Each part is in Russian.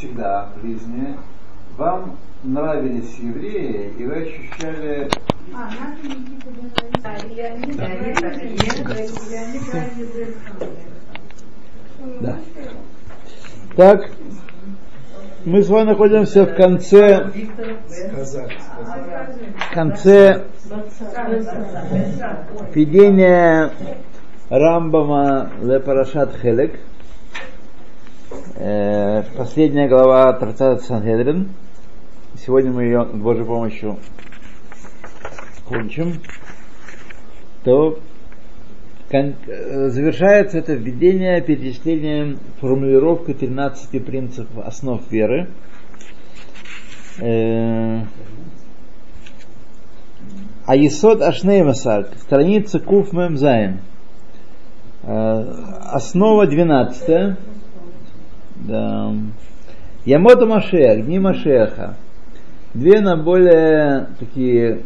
всегда в жизни, вам нравились евреи, и вы ощущали... А, Да. Так, мы с вами находимся в конце, в конце введения Рамбама Лепарашат Хелек. Э, последняя глава Трактата Санхедрин. Сегодня мы ее, Божьей помощью, кончим. То э, завершается это введение перечислением формулировкой 13 принципов основ веры. Э, а Есод Ашнеймасак, страница Куф Мемзаин. Основа 12. Да. Ямота Машех, дни Машеха. Две на более такие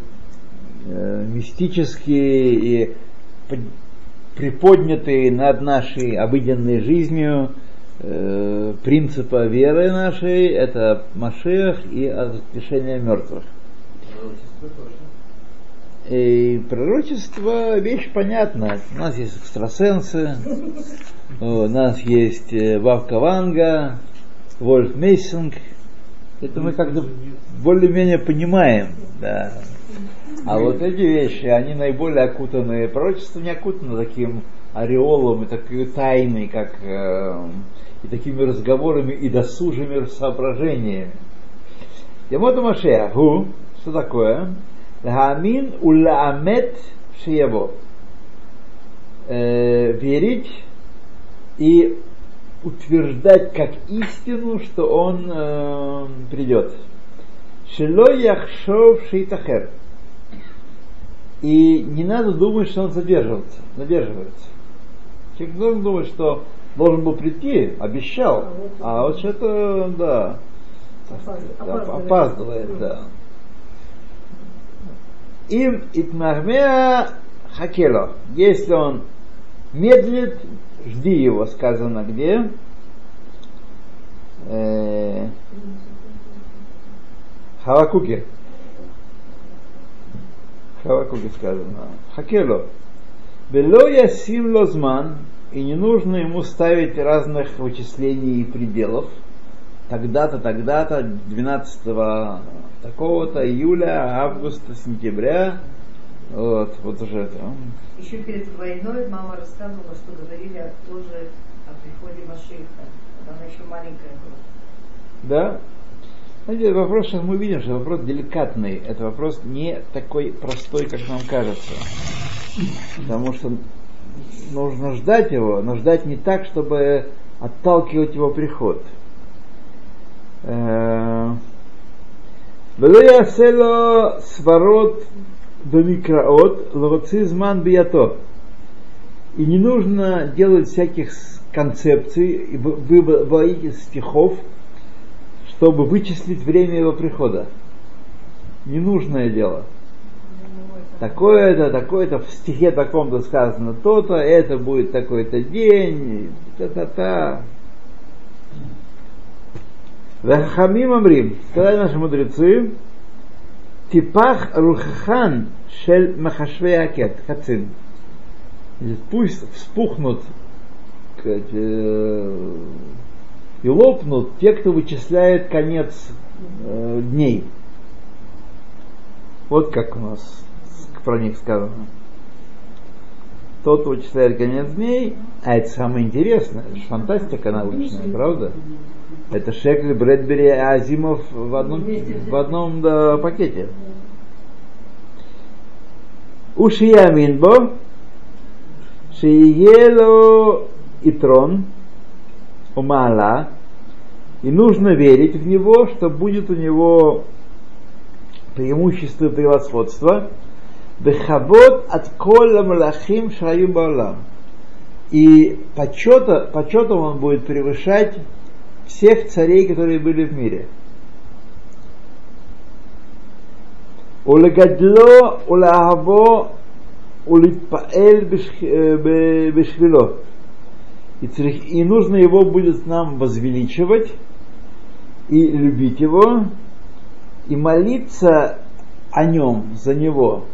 э, мистические и приподнятые над нашей обыденной жизнью э, принципа веры нашей, это Машех и воскрешение мертвых. И пророчество вещь понятна. У нас есть экстрасенсы, у нас есть э, бабка Ванга, Вольф Мессинг. Это мы как-то более-менее понимаем. Да. А вот эти вещи, они наиболее окутаны, пророчество не окутано таким ореолом и такой тайной, как э, и такими разговорами и досужими соображениями. Ямота Машеаху, что такое? Ламин уламет шиево. Э, верить и утверждать как истину, что он э, придет. Шило яхшов шейтахер. И не надо думать, что он задерживается, задерживается. Человек должен думать, что должен был прийти, обещал, а вот что-то, да, опаздывает, опаздывает да. Им итмахмеа хакело. Если он медлит, жди его, сказано где. Э, Хавакуке. Хавакуке сказано. Хакело. Бело ясим лозман, и не нужно ему ставить разных вычислений и пределов. Тогда-то, тогда-то, 12 такого-то июля, августа, сентября. Вот, вот уже это. Еще перед войной мама рассказывала, что говорили тоже о приходе Машиха. Она еще маленькая была. Да? Знаете, вопрос, мы видим, что вопрос деликатный. Это вопрос не такой простой, как нам кажется. Потому что нужно ждать его, но ждать не так, чтобы отталкивать его приход. Было Велеясело сварот домикраот лавоцизман биято. И не нужно делать всяких концепций и выводить стихов, чтобы вычислить время его прихода. Ненужное дело. Такое-то, такое-то, в стихе таком-то сказано то-то, это будет такой-то день, та-та-та. Хамим Амрим, сказали наши мудрецы, Типах Рухахан Шель Махашвей Акет, Хацин. Пусть вспухнут э, и лопнут те, кто вычисляет конец э, дней. Вот как у нас про них сказано. Тот вычисляет конец дней, а это самое интересное, это же фантастика научная, правда? Это Шекли, Брэдбери и Азимов в одном, в одном да, пакете. Ушияминбо, Шиело и трон, Умала, и нужно верить в него, что будет у него преимущество и превосходство, Бехавод от кола малахим шаю балам. И почета, почетом он будет превышать всех царей, которые были в мире. Улегадло, улагаво, улипаэль э, бешхвило. И нужно его будет нам возвеличивать и любить его, и молиться о нем, за него.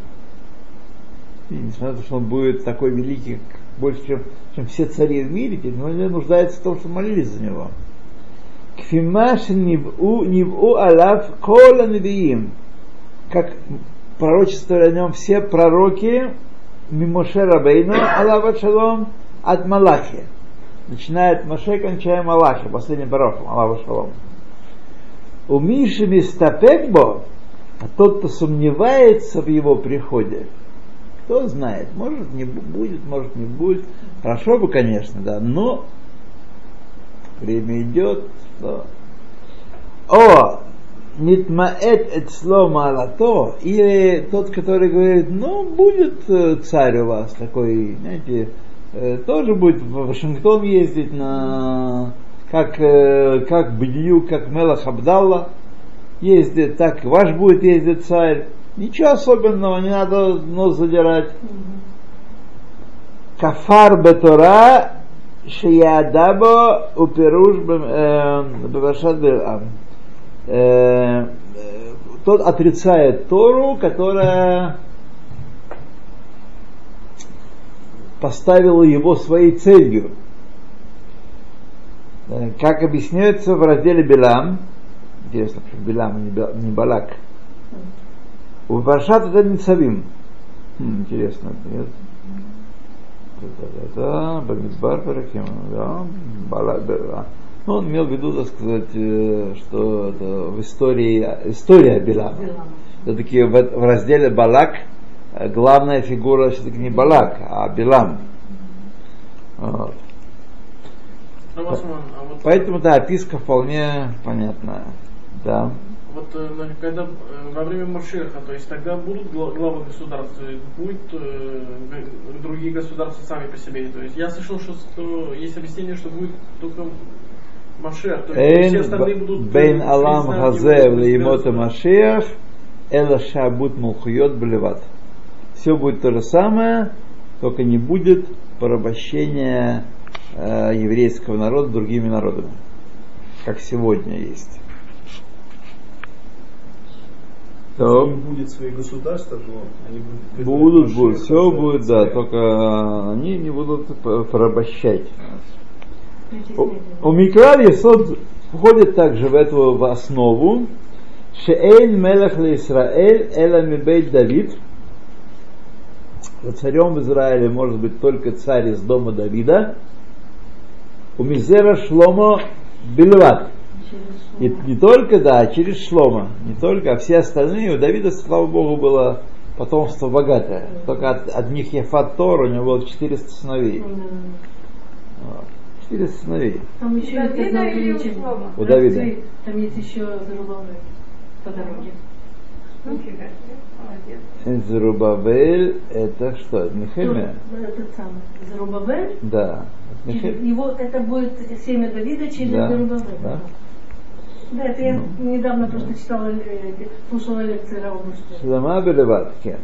И несмотря на то, что он будет такой великий, больше, чем, чем все цари в мире, но нуждается в том, чтобы молились за него. Кфимаш ниву, ниву алав кола невиим. Как пророчествовали о нем все пророки Мимоше Рабейну, Аллах Шалом, от Малахи. Начиная от Моше, кончая Малахи, последним пророком, Аллах Шалом. У Миши Мистапекбо, а тот, кто сомневается в его приходе, кто знает, может не будет, может не будет. Хорошо бы, конечно, да, но время идет. Да. О, нитмаэт эт слома алато, или тот, который говорит, ну, будет э, царь у вас такой, знаете, э, тоже будет в Вашингтон ездить на как, э, как Бедию, как Мелах Абдалла ездит, так ваш будет ездить царь. Ничего особенного, не надо нос задирать. Кафар бетора шиядабо уперуш. Э, э, тот отрицает Тору, которая поставила его своей целью. Как объясняется в разделе Белам, интересно, почему Белам, не Балак, у Паршат это Ницавим. Хм, интересно, нет? Да, Бамидбар Парахим, да, Балак, ну, он имел в виду, так сказать, э, что это в истории, история Билама. Все-таки в, в разделе Балак э, главная фигура все-таки не Балак, а Билам. Вот. А а вот... Поэтому, да, описка вполне понятная. Да. Вот э, когда во время Машеха, то есть тогда будут главы государства, будут э, другие государства сами по себе. То есть я слышал, что, что есть объяснение, что будет только Машех, то есть все остальные будут... Бейн Алам Газев Леймота Машех Эла Шабут Мулхуйот Блеват. Все будет то же самое, только не будет порабощения э, еврейского народа другими народами, как сегодня есть. То. Не будет своих государств, то они будут... Будут, будут, все будет, да, только они не будут порабощать. У Микрав Есод входит также в эту в основу Шеэйн Мелах Исраэль Эла Мибейт Давид Царем в Израиле может быть только царь из дома Давида. У Мизера Шломо Бельват. И не только, да, а через Шлома. Не только, а все остальные. У Давида, слава Богу, было потомство богатое. Только от, от них Ефат Тор, у него было 400 сыновей. Вот четыре сыновей. Там еще есть одно ограничение. У Давида. Там есть еще Зарубавель по дороге. Зарубавель это что? Нехемия? Этот самый. Зарубавель? Да. Его, это будет семя Давида через да. Зарубавель. Да. Да, это я ну. недавно просто читала, э, слушала лекции Раубушки. Шлама Белеват, כן.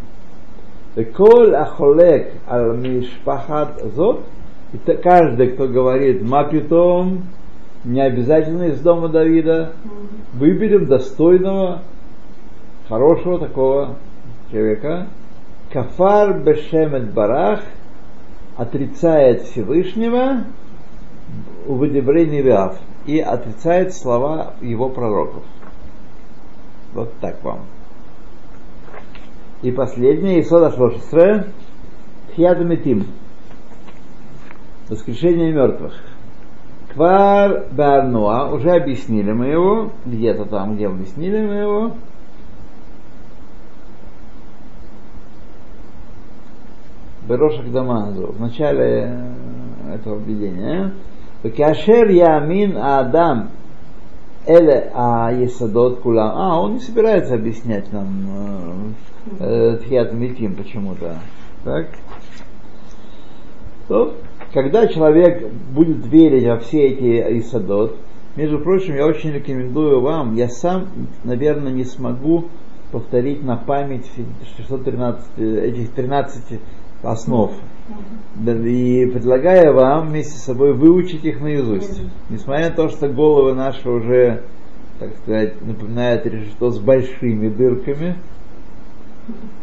וכל החולק על משפחת זאת и каждый, кто говорит Мапитом, не обязательно из дома Давида, выберем достойного, хорошего такого человека. Кафар Бешемет Барах отрицает Всевышнего у выдебрения Виав и отрицает слова его пророков. Вот так вам. И последнее, Исода Шлошестре, Хьядамитим воскрешение мертвых. Квар Барнуа, уже объяснили мы его, где-то там, где объяснили мы его. Берошек Дамазу, в начале этого введения. Кашер Ямин Адам Эле А Есадот Кулам. А, он не собирается объяснять нам Тхиат Митим почему-то. Так? То, когда человек будет верить во все эти Исадот, между прочим, я очень рекомендую вам, я сам, наверное, не смогу повторить на память 613, этих 13 основ. И предлагаю вам вместе с собой выучить их наизусть. Несмотря на то, что головы наши уже так сказать, напоминает решето с большими дырками.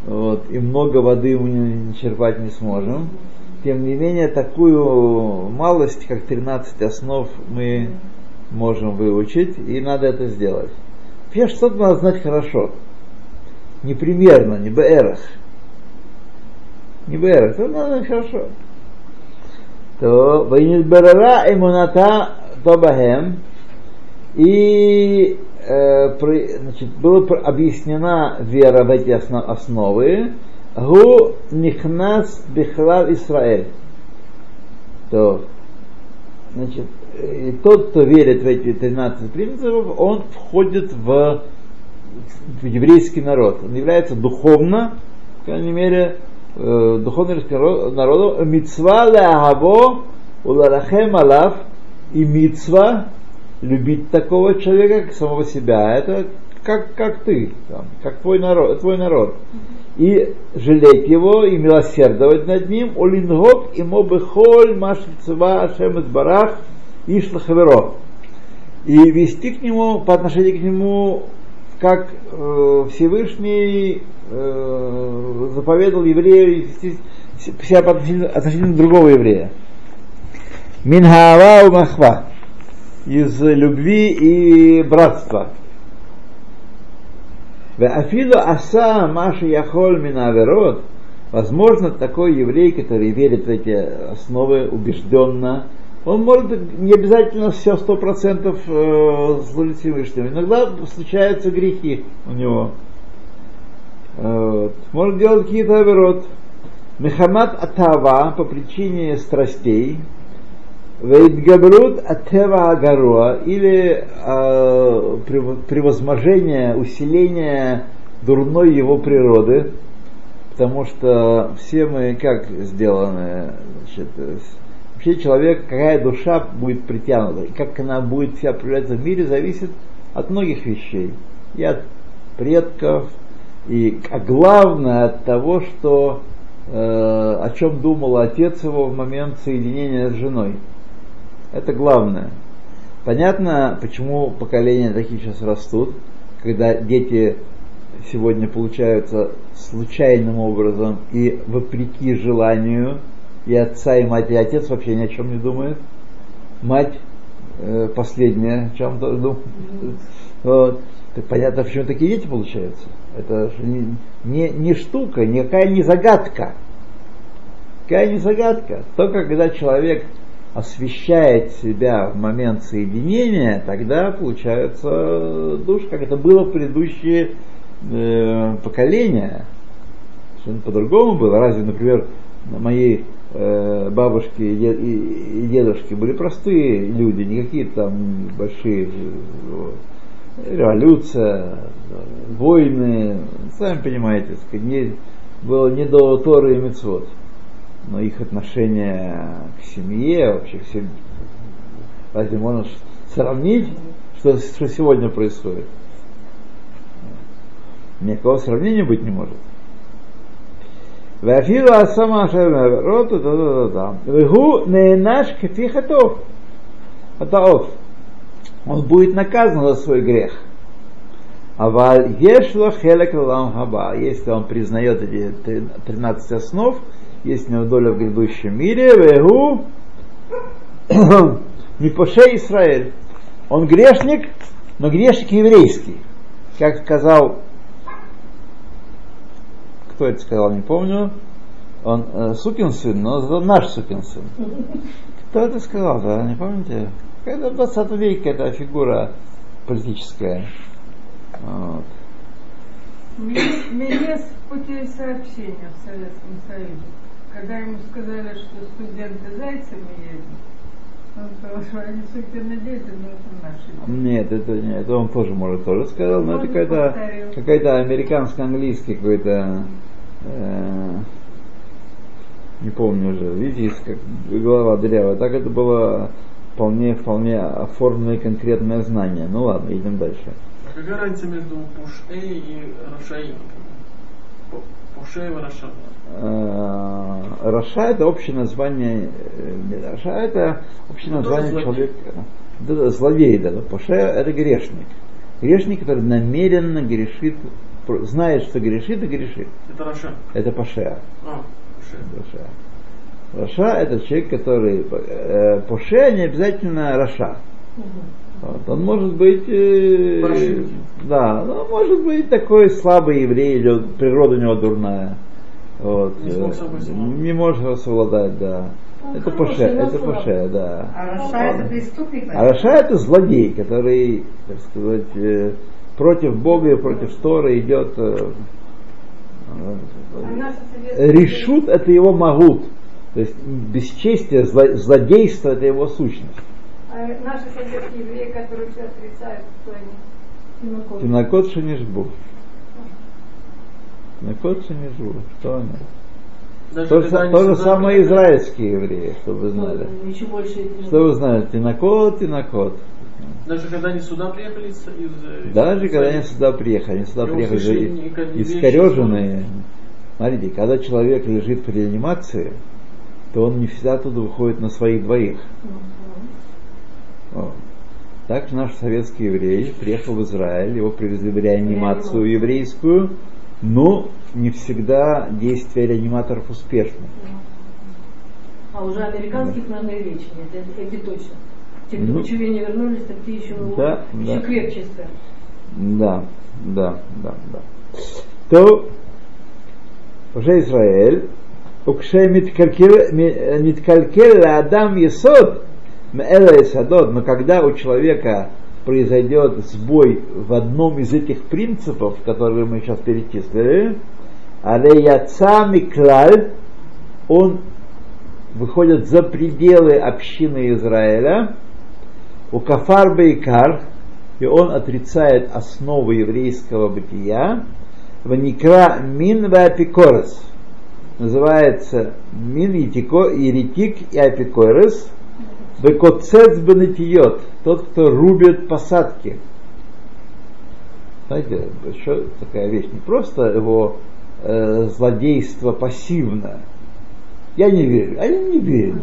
Вот, и много воды мы не черпать не сможем. Тем не менее, такую малость, как 13 основ, мы можем выучить, и надо это сделать. Вообще что-то надо знать хорошо. Не примерно, не БРах. Не БРах, это надо знать хорошо. То Вайнидбарара эмуната тобахем и э, значит, была объяснена вера в эти основы, Гу нихнас бихлав Исраэль. То, значит, и тот, кто верит в эти 13 принципов, он входит в, в еврейский народ. Он является духовно, по крайней мере, э, духовным народом. Мицва леагаво уларахем алав и мицва любить такого человека, как самого себя. Это как, как ты, там, как твой народ, твой народ. И жалеть его, и милосердовать над ним, олингок и мобехоль машицва ашем барах ишлахаверо. И вести к нему, по отношению к нему, как э, Всевышний э, заповедал еврею вести себя отношению, относительно другого еврея. Минхава махва из любви и братства. Афилу аса маши яхоль минаверот, возможно, такой еврей, который верит в эти основы убежденно, он может не обязательно все сто процентов э, служить Всевышнему. Иногда случаются грехи у него. Вот. Может делать какие-то оверот. Мехамад Атава по причине страстей, Вейдгабрут Атева Агаруа или э, превозможение, усиление дурной его природы, потому что все мы как сделаны, значит, вообще человек, какая душа будет притянута, и как она будет себя проявляться в мире, зависит от многих вещей. И от предков, и а главное от того, что э, о чем думал отец его в момент соединения с женой. Это главное. Понятно, почему поколения такие сейчас растут, когда дети сегодня получаются случайным образом и вопреки желанию и отца, и мать, и отец вообще ни о чем не думает. Мать э, последняя, о чем думает. Вот. Понятно, почему такие дети получаются. Это не, не, не штука, никакая не загадка. Какая не загадка. Только когда человек освещает себя в момент соединения, тогда получается душ, как это было в предыдущие э, поколения. Совершенно по-другому было. Разве, например, мои э, бабушки и, дед, и, и дедушки были простые люди, не какие-то там большие вот, революция, войны, сами понимаете, сказать, не, было не до Торы и Мецвод. Но их отношение к семье, вообще к семье, разве можно сравнить, что, что сегодня происходит? Никакого сравнения быть не может. Вафила сама шарна роту, да-да-да-да. Вегу не наш кефихатов. Атаов он будет наказан за свой грех. Аваль ешло хелек лам. Если он признает эти 13 основ, есть у него доля в грядущем мире, вегу, Мипоше Израиль. Он грешник, но грешник еврейский. Как сказал, кто это сказал, не помню, он э, сукин сын, но наш сукин сын. Кто это сказал, да, не помните? Это в 20 веке эта фигура политическая. Вот. Менес путей сообщения в Советском Союзе когда ему сказали, что студенты зайцами едут, он сказал, что они все-таки дети, но это наши. Нет, это не, это он тоже, может, тоже сказал, но это какая-то, какая-то американско-английский какой-то, э, не помню уже, видите, как голова дырявая. Так это было вполне, вполне оформленное конкретное знание. Ну ладно, идем дальше. А какая разница между Пуш-Эй и Рашаим? פושעי и רשעים. Э, רשע это общее название, э, רשע это общее ну, название человека, да, злодей, да, פושע это грешник. Грешник, который намеренно грешит, знает, что грешит и грешит. Это רשע. Это פושע. А, רשע. רשע это человек, который э, פושע не обязательно רשע. Вот. Он может быть, э, да, ну, может быть такой слабый еврей, или природа у него дурная. Вот. Не собой Не может совладать, да. Он это хороший, פושע, это слабый. פושע, да. А רשע это преступник? А רשע это злодей, который, так сказать, э, против Бога и против Торы идет. э, э, רשעות это его מהות. То есть бесчестие, зло- злодейство это его сущность. А наши советские евреи, которые все отрицают, что они Тинокот. Шенишбу. Тинокот шенишбу. Что они? Даже То, же то же самое израильские евреи, чтобы вы знали. Ну, этих Что вы знаете? Тинокот, тинокот. Даже когда они сюда приехали из... из- из- Даже из- когда они сюда приехали, они сюда приехали же искореженные. Смотрите, когда человек лежит в реанимации, то он не всегда оттуда выходит на своих двоих. Вот. Также наш советский еврей приехал в Израиль, его привезли в реанимацию еврейскую, но не всегда действия реаниматоров успешны. А уже американских, наверное, и речи нет, это, это точно. Те, кто Ну, в не вернулись, так те еще, да, еще да. крепче стали. Да, да, да, да. То уже Израиль, адам есод, есадот, но когда у человека произойдет сбой в одном из этих принципов, которые мы сейчас перечислили, але яца миклаль, он выходит за пределы общины Израиля, у кафар бейкар, и он отрицает основы еврейского бытия, ваникра мин ва апикорес. Называется мин етико, еретик и апикорес. Векоцец бенетиот. Тот, кто рубит посадки. Знаете, еще такая вещь. Не просто его э, злодейство пассивное. Я не верю. А я не верю.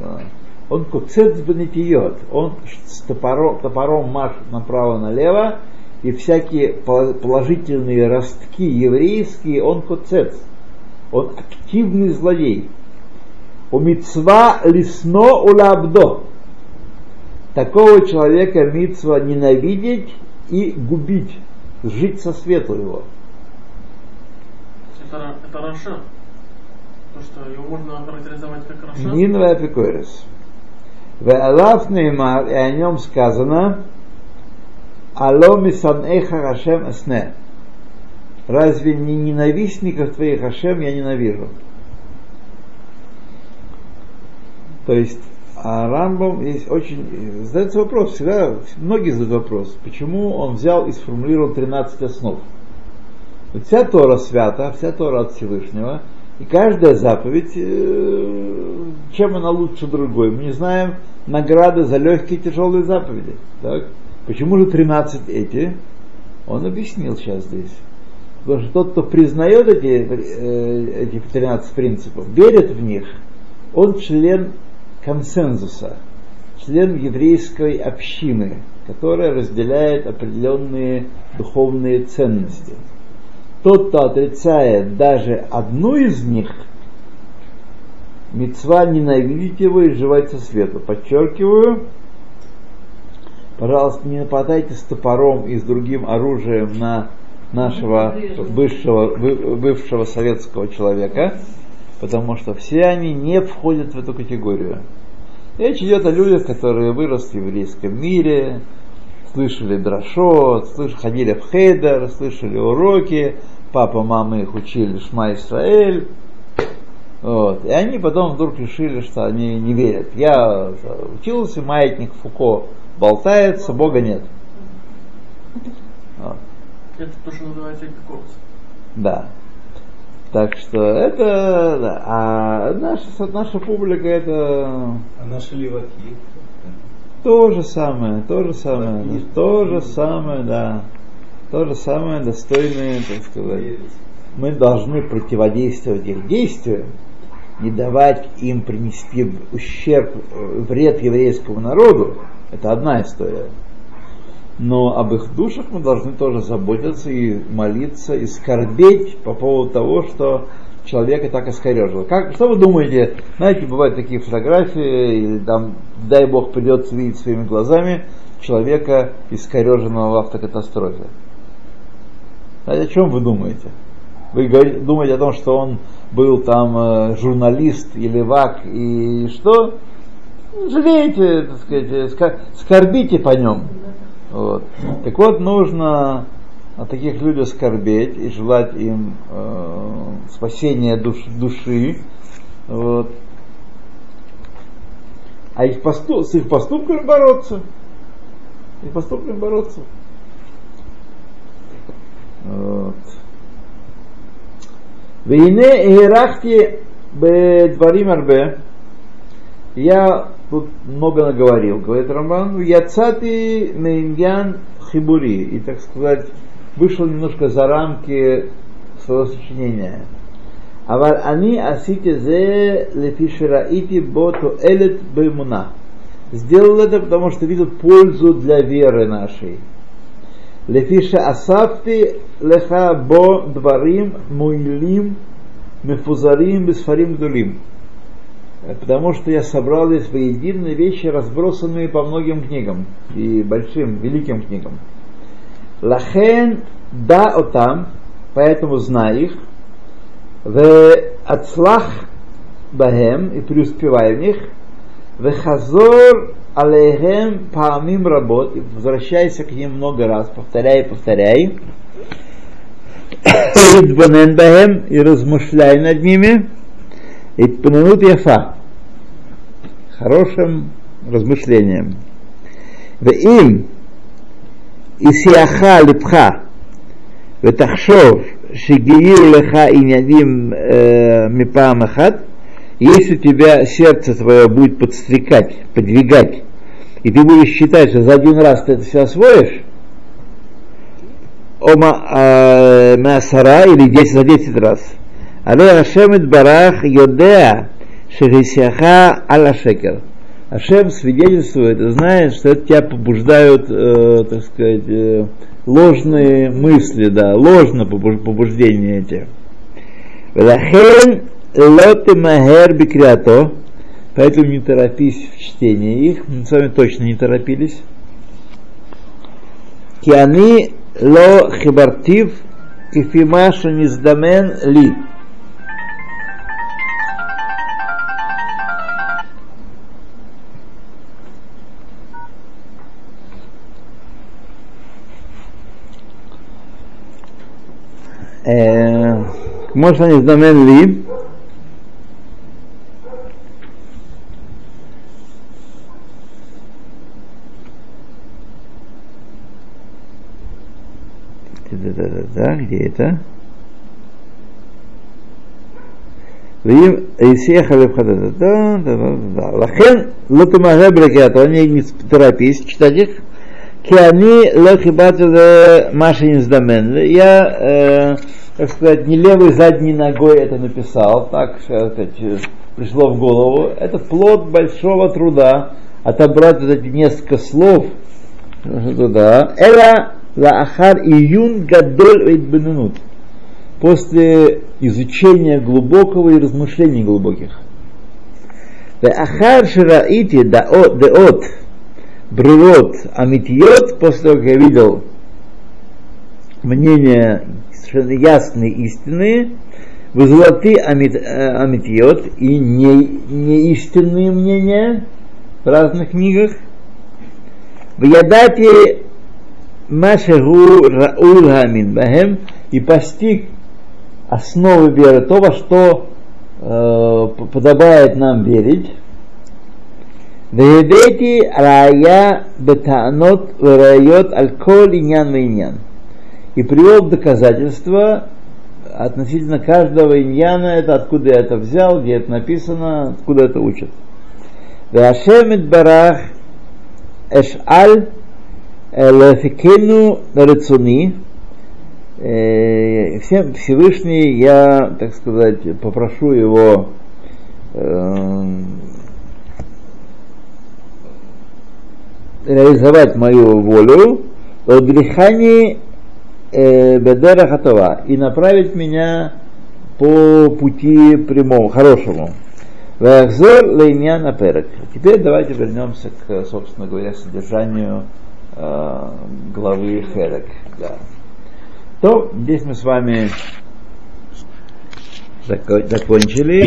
Да. Он куцец бенетиот. Он с топором, топором машет направо-налево, и всякие пол- положительные ростки еврейские, он куцец. Он активный злодей. У мицва лисно улабдо. Такого человека мицва ненавидеть и губить, жить со свету его. Это, это רשע. То, что его можно характеризовать как רשע. מין ואפיקורוס. ועליו נאמר, и о нем сказано, הלוא משנאיך השם אשנא. Разве не ненавистников твоих השם я ненавижу? То есть а Рамбам есть очень... Задается вопрос, всегда многие задают вопрос, почему он взял и сформулировал 13 основ. Вот вся Тора свята, вся Тора от Всевышнего, и каждая заповедь, э, чем она лучше другой. Мы не знаем награды за легкие и тяжелые заповеди. Так? Почему же 13 эти? Он объяснил сейчас здесь. Потому что тот, кто признает эти, э, эти 13 принципов, верит в них, он член консенсуса, член еврейской общины, которая разделяет определенные духовные ценности. Тот, кто отрицает даже одну из них, мецва ненавидеть его и жевать со свету. Подчеркиваю, пожалуйста, не нападайте с топором и с другим оружием на нашего бывшего, бывшего советского человека, потому что все они не входят в эту категорию. Речь идет о людях, которые выросли в еврейском мире, слышали дрошот, слыш- ходили в хейдер, слышали уроки, папа, мама их учили Шма Исраэль. Вот. И они потом вдруг решили, что они не верят. Я учился, маятник Фуко болтается, Бога нет. Вот. Это то, что называется эпикорс. Да. Так что это, да. а наша, наша публика это А наши леваки? то же самое, то же самое, да, то же самое, да, то же самое достойное, так сказать. Мы должны противодействовать их действиям, не давать им принести ущерб, э, вред еврейскому народу. Это одна история. Но об их душах мы должны тоже заботиться и молиться, и скорбеть по поводу того, что человека так искорежило. Как, что вы думаете, знаете, бывают такие фотографии, или там, дай Бог, придется видеть своими глазами человека, искореженного в автокатастрофе. Знаете, о чем вы думаете? Вы думаете о том, что он был там э, журналист или вак и что? Жалеете, так сказать, скорбите по нем. Вот. Так вот, нужно о таких людях скорбеть и желать им э, спасения душ, души. Вот. А их поступ, с их поступками бороться. Их поступками бороться. Вот. Вейне иерахти бедварим арбе. Я тут много наговорил, говорит Рамбан. Яцати мейньян хибури. И, так сказать, вышел немножко за рамки своего сочинения. אבל אני עשיתי זה לפי שראיתי בו תועלת באמונה. Сделал это, потому что видел пользу для веры нашей. לפי שאספתי לך בו דברים מועילים מפוזרים בספרים גדולים. Потому что я собрал здесь воедино вещи, разбросанные по многим книгам и большим, великим книгам. Лахен да отам, поэтому знай их, в ацлах бахем и преуспевай в них, в хазор алейхем паамим работ, и возвращайся к ним много раз, повторяй, повторяй, и размышляй над ними, и пнанут яфа, хорошим размышлением. В им יסיעך לבך ותחשוב שגילו לך עניינים э, מפעם אחת, если у тебя сердце твое будет подстрекать, подвигать, и ты будешь считать, что за один раз ты это все освоишь, ома э, масара или 10 за 10 раз. Але Ашем Барах Йодеа Шехисяха Аля Шекер. Ашем свидетельствует и знает, что это тебя побуждают, э, так сказать, э, ложные мысли, да, ложное побуждение эти. Велахен лоты махер бикрято, поэтому не торопись в чтении их, мы с вами точно не торопились. Киани ло хибартив кифимаша низдамен ли. כמו שאני אזדמן לי, да, где это? ואם היסיח עליו חדדתה, לכן לא תמהר בלקיאתו, אני не торопись Киани лехибату Маша Инздамен. Я, э, так сказать, не левой задней ногой это написал, так э, сказать, пришло в голову. Это плод большого труда отобрать вот эти несколько слов туда. Эра лаахар июн гадоль идбенунут. После изучения глубокого и размышлений глубоких. Ахар шираити да от бревот амитиот, после того, как я видел мнение совершенно ясные истины, вызолоты амит, э, амитиот и не, неистинные мнения в разных книгах. В ядате машагу рауль хамин бахем и постиг основы веры, то, во что э, подобает нам верить. Веедети рая бетанот верайот аль коль иньян иньян и привел доказательства относительно каждого иньяна, это откуда я это взял, где это написано, откуда это учат. Вашем барах эшаль лефикену рецуни всем Всевышний я, так сказать, попрошу его реализовать мою волю, э, Бедера Хатова и направить меня по пути прямому, хорошему. Вахзор Лейнян Аперек. Теперь давайте вернемся к, собственно говоря, содержанию э, главы Херек. Да. То здесь мы с вами закончили.